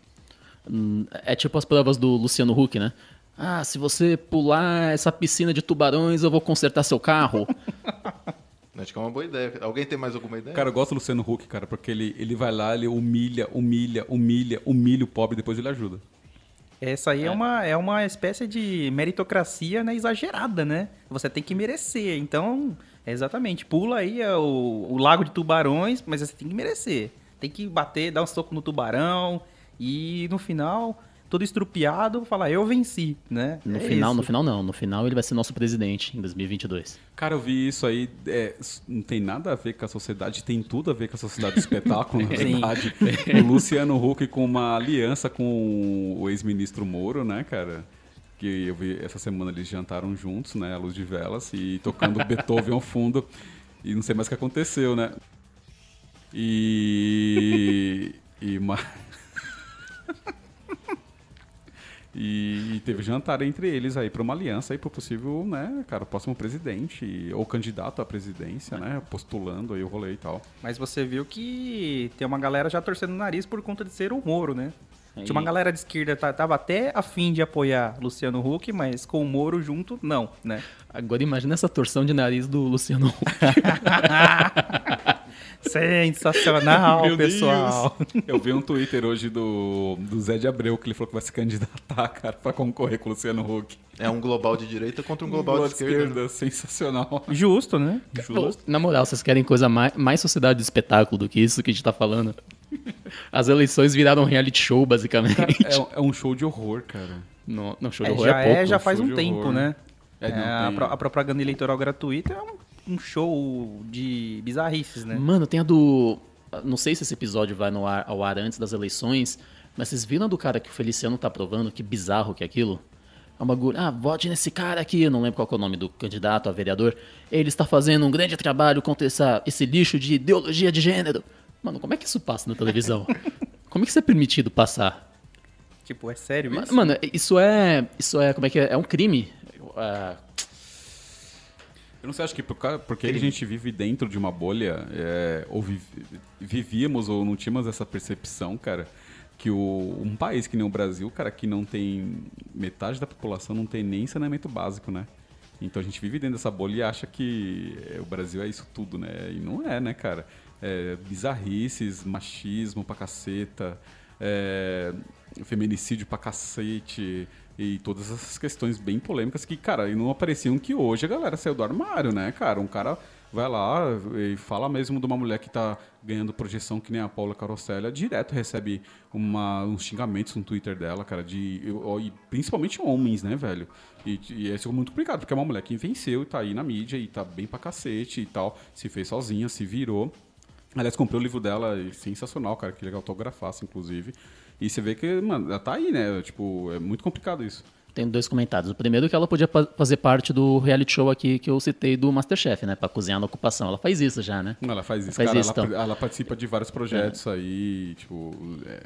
Hum, É tipo as provas do Luciano Huck, né? Ah, se você pular essa piscina de tubarões, eu vou consertar seu carro. Acho que é uma boa ideia. Alguém tem mais alguma ideia? Cara, eu gosto do Luciano Huck, cara, porque ele, ele vai lá, ele humilha, humilha, humilha, humilha o pobre e depois ele ajuda. Essa aí é, uma, é uma espécie de meritocracia né, exagerada, né? Você tem que merecer. Então, é exatamente, pula aí é o, o lago de tubarões, mas você tem que merecer. Tem que bater, dar um soco no tubarão e no final, todo estrupiado, falar, eu venci, né? No É final, isso. no final não. No final ele vai ser nosso presidente em 2022. Cara, eu vi isso aí, é, não tem nada a ver com a sociedade, tem tudo a ver com a sociedade do espetáculo, na verdade. O Luciano Huck com uma aliança com o ex-ministro Moro, né, cara? Que eu vi essa semana eles jantaram juntos, né, à luz de velas e tocando Beethoven ao fundo. E não sei mais o que aconteceu, né? E. E uma. E teve jantar entre eles aí para uma aliança aí pro possível, né, cara, próximo presidente ou candidato à presidência, né, postulando aí o rolê e tal. Mas você viu que tem uma galera já torcendo o nariz por conta de ser o Moro, né? Aí. Tinha uma galera de esquerda tá- tava até a fim de apoiar Luciano Huck, mas com o Moro junto, não, né? Agora imagina essa torção de nariz do Luciano Huck. Sensacional, Meu pessoal. Deus. Eu vi um Twitter hoje do, do Zé de Abreu que ele falou que vai se candidatar, cara, para concorrer com o Luciano Huck. É um global de direita contra um global, de esquerda. né? sensacional. Justo, né? Justo. Na moral, vocês querem coisa mais, mais sociedade de espetáculo do que isso que a gente tá falando? As eleições viraram um reality show, basicamente. É, é um show de horror, cara. No, no show de É, horror já é pouco. é, já faz um de tempo, horror. né? É, não É, a, pro- a propaganda eleitoral gratuita é um, um show de bizarrices, né? Mano, tem a do. Não sei se esse episódio vai no ar, ao ar antes das eleições, mas vocês viram a do cara que o Feliciano tá provando? Que bizarro que é aquilo? É um bagulho. Ah, vote nesse cara aqui. Eu não lembro qual é o nome do candidato a vereador. Ele está fazendo um grande trabalho contra essa, esse lixo de ideologia de gênero. Mano, como é que isso passa na televisão? como é que isso é permitido passar? Tipo, é sério isso? Mano, isso é. Isso é. Como é que é? É um crime. Ah, Eu não sei, acho que por porque a gente vive dentro de uma bolha, é, ou viv- vivíamos ou não tínhamos essa percepção, cara, que o, um país que nem o Brasil, cara, que não tem metade da população não tem nem saneamento básico, né? Então a gente vive dentro dessa bolha e acha que é, o Brasil é isso tudo, né? E não é, né, cara? É, bizarrices, machismo pra caceta, é, feminicídio pra cacete e todas essas questões bem polêmicas que, cara, não apareciam que hoje a galera saiu do armário, né, cara? Um cara vai lá e fala mesmo de uma mulher que tá ganhando projeção que nem a Paula Carosella, direto recebe uma, uns xingamentos no Twitter dela, cara, de e principalmente homens, né, velho? E, e isso é muito complicado, porque é uma mulher que venceu e tá aí na mídia e tá bem pra cacete e tal, se fez sozinha, se virou. Aliás, comprei o livro dela, e sensacional, cara, que legal autografasse, inclusive. E você vê que, mano, ela tá aí, né? Tipo, é muito complicado isso. Tem dois comentários. O primeiro é que ela podia fazer parte do reality show aqui que eu citei do Masterchef, né? Pra cozinhar na ocupação. Ela faz isso já, né? Ela faz isso, Faz cara. isso, ela, então. ela participa de vários projetos aí, tipo, é,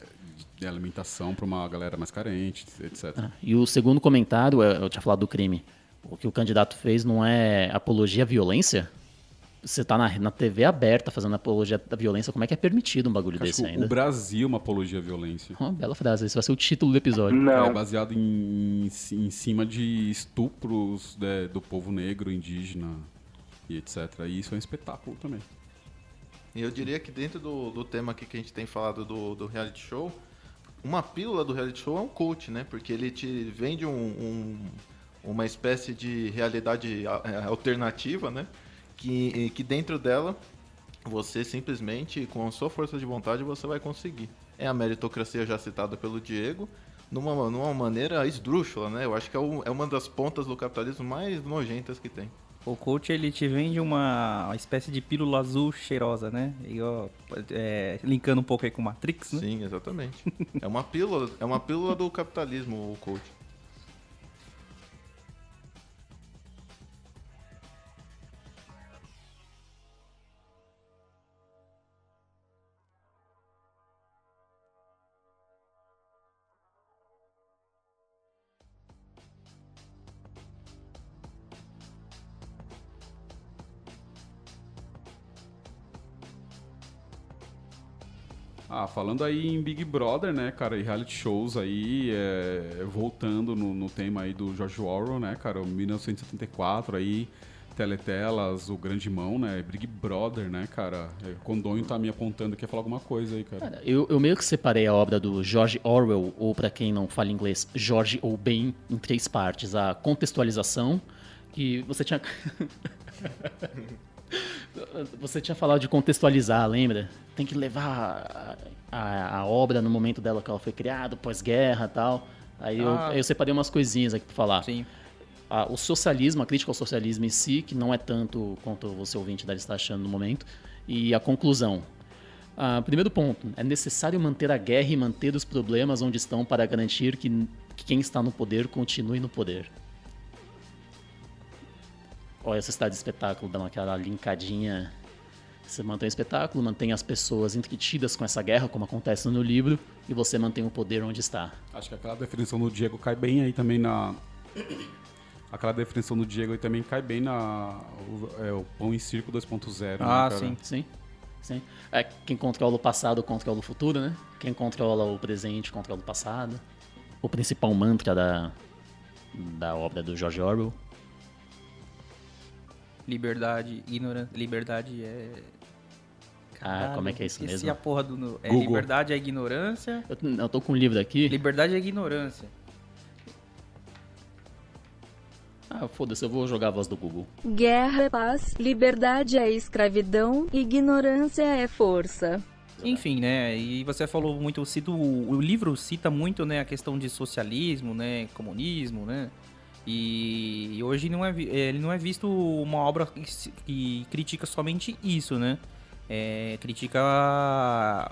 de alimentação pra uma galera mais carente, etc. Ah, E o segundo comentário, é- eu tinha falado do crime. O que o candidato fez não é apologia à violência? Você tá na, na TV aberta fazendo apologia da violência, como é que é permitido um bagulho Acho desse ainda? o Brasil é uma apologia à violência. Uma bela frase, esse vai ser o título do episódio. É baseado em, em cima de estupros né, do povo negro, indígena e etc. E isso é um espetáculo também. E eu diria que dentro do, do tema aqui que a gente tem falado do, do reality show, uma pílula do reality show é um coach, né? Porque ele te vende um, um- uma espécie de realidade é, alternativa, né? Que, que dentro dela você simplesmente, com a sua força de vontade, você vai conseguir. É a meritocracia já citada pelo Diego, numa, numa maneira esdrúxula, né? Eu acho que é, o- é uma das pontas do capitalismo mais nojentas que tem. O coach ele te vende uma uma espécie de pílula azul cheirosa, né? E, ó, é, linkando um pouco aí com Matrix, né? Sim, exatamente. é uma pílula, é uma pílula do capitalismo, o coach. Ah, falando aí em Big Brother, né, cara, e reality shows aí, é, voltando no, no tema aí do George Orwell, né, cara, o 1974 aí, Teletelas, O Grande Mão, né, Big Brother, né, cara, é, Condonho tá me apontando que ia falar alguma coisa aí, cara. Cara, eu, eu meio que separei a obra do George Orwell, ou pra quem não fala inglês, George Orwell, em três partes. A contextualização, que você tinha... você tinha falado de contextualizar, lembra? Tem que levar a, a- a obra no momento dela que ela foi criada, pós-guerra e tal. Aí, eu, Ah. aí eu separei umas coisinhas aqui pra falar. Sim. Ah, o socialismo, a crítica ao socialismo em si, que não é tanto quanto você ouvinte deve estar achando no momento, e a conclusão. Ah, primeiro ponto, é necessário manter a guerra e manter os problemas onde estão para garantir que, que quem está no poder continue no poder. Olha essa cidade de espetáculo, dando aquela linkadinha. Você mantém o espetáculo, mantém as pessoas entretidas com essa guerra, como acontece no livro, e você mantém o poder onde está. Acho que aquela definição do Diego cai bem aí também na. Aquela definição do Diego aí também cai bem na. O, é, o pão em circo 2.0. Ah, né, cara? sim. Sim, sim. É, quem controla o passado controla o futuro, né? Quem controla o presente controla o passado. O principal mantra da, da obra do George Orwell. Liberdade, ignorância. Liberdade é. Ah, como é que é isso mesmo? a porra do. no- É, Google. liberdade é ignorância. Eu, eu tô com um livro aqui. Liberdade é ignorância. Ah, foda-se, eu vou jogar a voz do Google. Guerra é paz, liberdade é escravidão, ignorância é força. Enfim, né? E você falou muito, cita, o, o livro cita muito, né, a questão de socialismo, né, comunismo, né? E, hoje não é, vi- ele não é visto uma obra que, critica somente isso, né? É, critica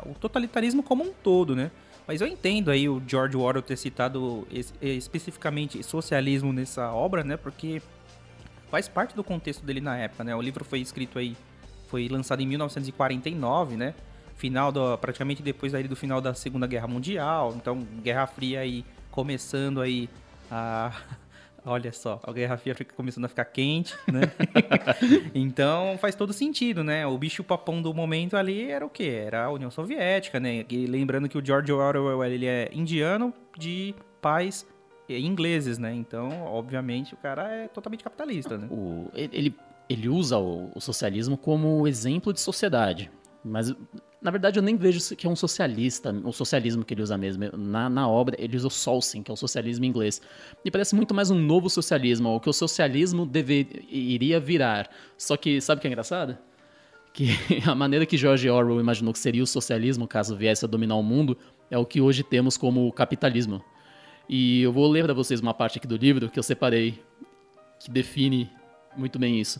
o totalitarismo como um todo, né? Mas eu entendo aí o George Orwell ter citado es- especificamente socialismo nessa obra, né? Porque faz parte do contexto dele na época, né? O livro foi escrito aí, foi lançado em 1949, né? Final do, praticamente depois aí do final da Segunda Guerra Mundial, então Guerra Fria aí começando aí a Olha só, a Guerra Fria fica começando a ficar quente, né? então faz todo sentido, né? O bicho papão do momento ali era o quê? Era a União Soviética, né? E lembrando que o George Orwell ele é indiano de pais ingleses, né? Então, obviamente, o cara é totalmente capitalista, né? O- ele, ele usa o, o socialismo como exemplo de sociedade. Mas, na verdade, eu nem vejo que é um socialista, o socialismo que ele usa mesmo. Na, na obra, ele usa o Solsen, que é o socialismo inglês. E parece muito mais um novo socialismo, o que o socialismo deve, iria virar. Só que, sabe o que é engraçado? Que a maneira que George Orwell imaginou que seria o socialismo, caso viesse a dominar o mundo, é o que hoje temos como o capitalismo. E eu vou ler para vocês uma parte aqui do livro que eu separei, que define muito bem isso.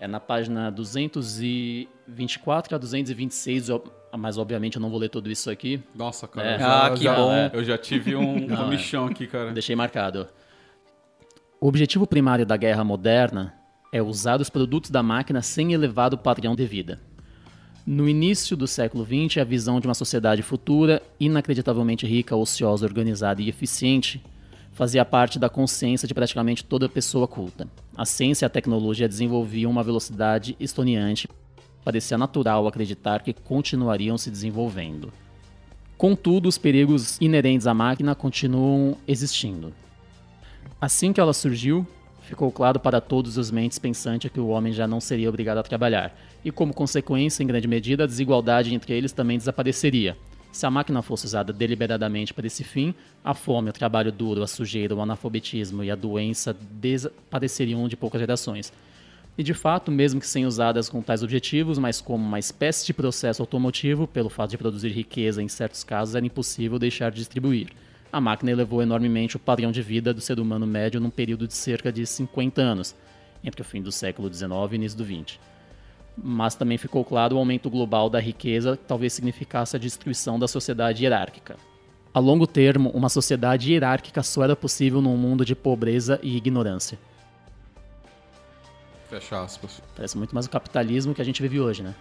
É na página 224 a 226, eu- mas obviamente eu não vou ler tudo isso aqui. Nossa, cara. É. eu já- Ah, que já- bom. Eu já tive um Não, comichão aqui, cara. Deixei marcado. O objetivo primário da guerra moderna é usar os produtos da máquina sem elevado padrão de vida. No início do século XX, a visão de uma sociedade futura, inacreditavelmente rica, ociosa, organizada e eficiente, fazia parte da consciência de praticamente toda pessoa culta. A ciência e a tecnologia desenvolviam uma velocidade estoniante. Parecia natural acreditar que continuariam se desenvolvendo. Contudo, os perigos inerentes à máquina continuam existindo. Assim que ela surgiu, ficou claro para todos os mentes pensantes que o homem já não seria obrigado a trabalhar, e como consequência, em grande medida, a desigualdade entre eles também desapareceria. Se a máquina fosse usada deliberadamente para esse fim, a fome, o trabalho duro, a sujeira, o analfabetismo e a doença desapareceriam de poucas gerações. E de fato, mesmo que sem usadas com tais objetivos, mas como uma espécie de processo automotivo, pelo fato de produzir riqueza em certos casos, era impossível deixar de distribuir. A máquina elevou enormemente o padrão de vida do ser humano médio num período de cerca de 50 anos, entre o fim do século XIX e início do XX. Mas também ficou claro o aumento global da riqueza que talvez significasse a destruição da sociedade hierárquica. A longo termo, uma sociedade hierárquica só era possível num mundo de pobreza e ignorância. Fecha aspas. Parece muito mais o capitalismo que a gente vive hoje, né?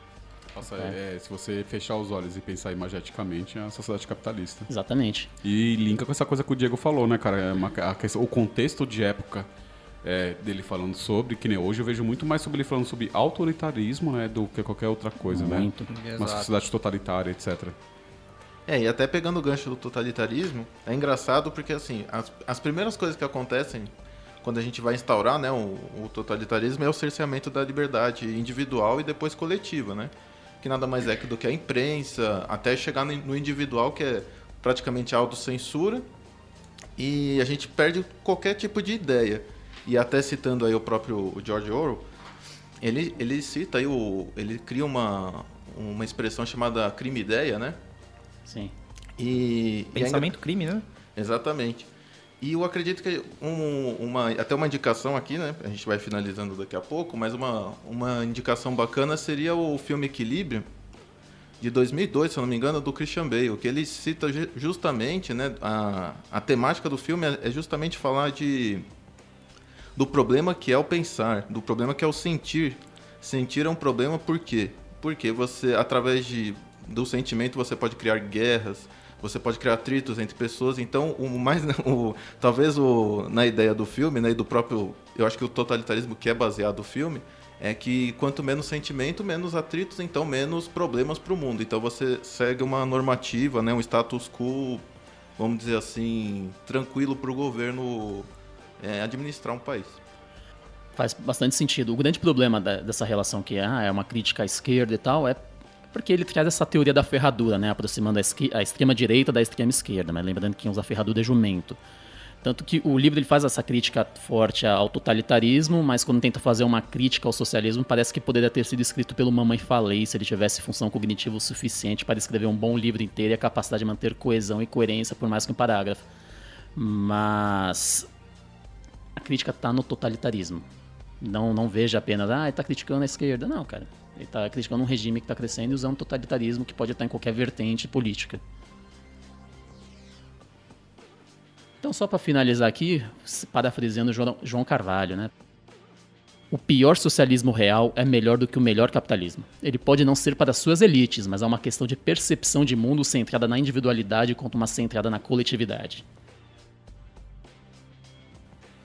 Nossa, é, se você fechar os olhos e pensar imageticamente, é a sociedade capitalista. Exatamente. E linka com essa coisa que o Diego falou, né, cara? É uma- questão- o contexto de época é, dele falando sobre, que nem hoje eu vejo muito mais sobre ele falando sobre autoritarismo, né, do que qualquer outra coisa, Muito. né? Uma sociedade totalitária, etc. É, e até pegando o gancho do totalitarismo, é engraçado porque, assim, as, as primeiras coisas que acontecem quando a gente vai instaurar né, o, o totalitarismo é o cerceamento da liberdade individual e depois coletiva, né? Que nada mais é que do que a imprensa, até chegar no, individual, que é praticamente autocensura, e a gente perde qualquer tipo de ideia. E até citando aí o próprio o George Orwell, ele, ele cita aí, o, ele cria uma, uma expressão chamada crime-ideia, né? Sim. E, e Pensamento crime, né? Exatamente. E eu acredito que um- uma, até uma indicação aqui, né? A gente vai finalizando daqui a pouco, mas uma, uma indicação bacana seria o filme Equilíbrio, de 2002, se eu não me engano, do Christian Bale, que ele cita ju- justamente, né? A, a temática do filme é é justamente falar de do problema que é o pensar, do problema que é o sentir. Sentir é um problema por quê? Porque você, através de, do sentimento, você pode criar guerras, você pode criar atritos entre pessoas. Então, o mais, o, talvez o, na ideia do filme, né, e do próprio, eu acho que o totalitarismo que é baseado no filme, é que quanto menos sentimento, menos atritos, então menos problemas para o mundo. Então você segue uma normativa, né, um status quo, vamos dizer assim, tranquilo para o governo é, administrar um país. Faz bastante sentido. O grande problema da- dessa relação que ah, é uma crítica à esquerda e tal é porque ele traz essa teoria da ferradura, né? Aproximando a, a extrema direita da extrema esquerda, mas lembrando que quem usa ferradura é jumento. Tanto que o livro ele faz essa crítica forte ao totalitarismo, mas quando tenta fazer uma crítica ao socialismo, parece que poderia ter sido escrito pelo Mamãe Falei se ele tivesse função cognitiva o suficiente para escrever um bom livro inteiro e a capacidade de manter coesão e coerência por mais que um parágrafo. Mas a crítica está no totalitarismo. Não, não veja apenas, ah, ele está criticando a esquerda. Não, cara. Ele está criticando um regime que está crescendo e usando totalitarismo que pode estar em qualquer vertente política. Então, só para finalizar aqui, parafraseando João Carvalho, né? O pior socialismo real é melhor do que o melhor capitalismo. Ele pode não ser para suas elites, mas é uma questão de percepção de mundo centrada na individualidade quanto uma centrada na coletividade.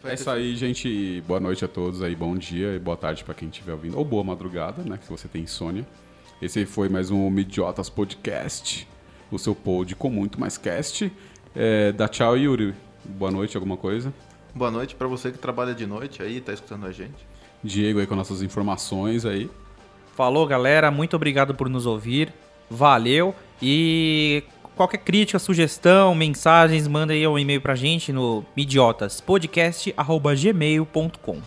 É isso aí, gente. Boa noite a todos aí, bom dia e boa tarde para quem estiver ouvindo. Ou boa madrugada, né? Se você tem insônia. Esse foi mais um Midiotas Podcast. O seu pod com muito mais cast. É, dá tchau, Yuri. Boa noite, alguma coisa? Boa noite para você que trabalha de noite aí, tá escutando a gente. Diego aí com nossas informações aí. Falou, galera. Muito obrigado por nos ouvir. Valeu. E qualquer crítica, sugestão, mensagens, manda aí um e-mail pra gente no idiotaspodcast.gmail.com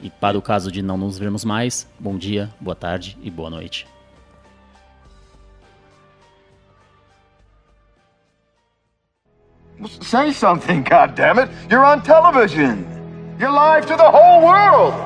E para o caso de não nos vermos mais, bom dia, boa tarde e boa noite. Say something, goddammit! You're on television! You're live to the whole world!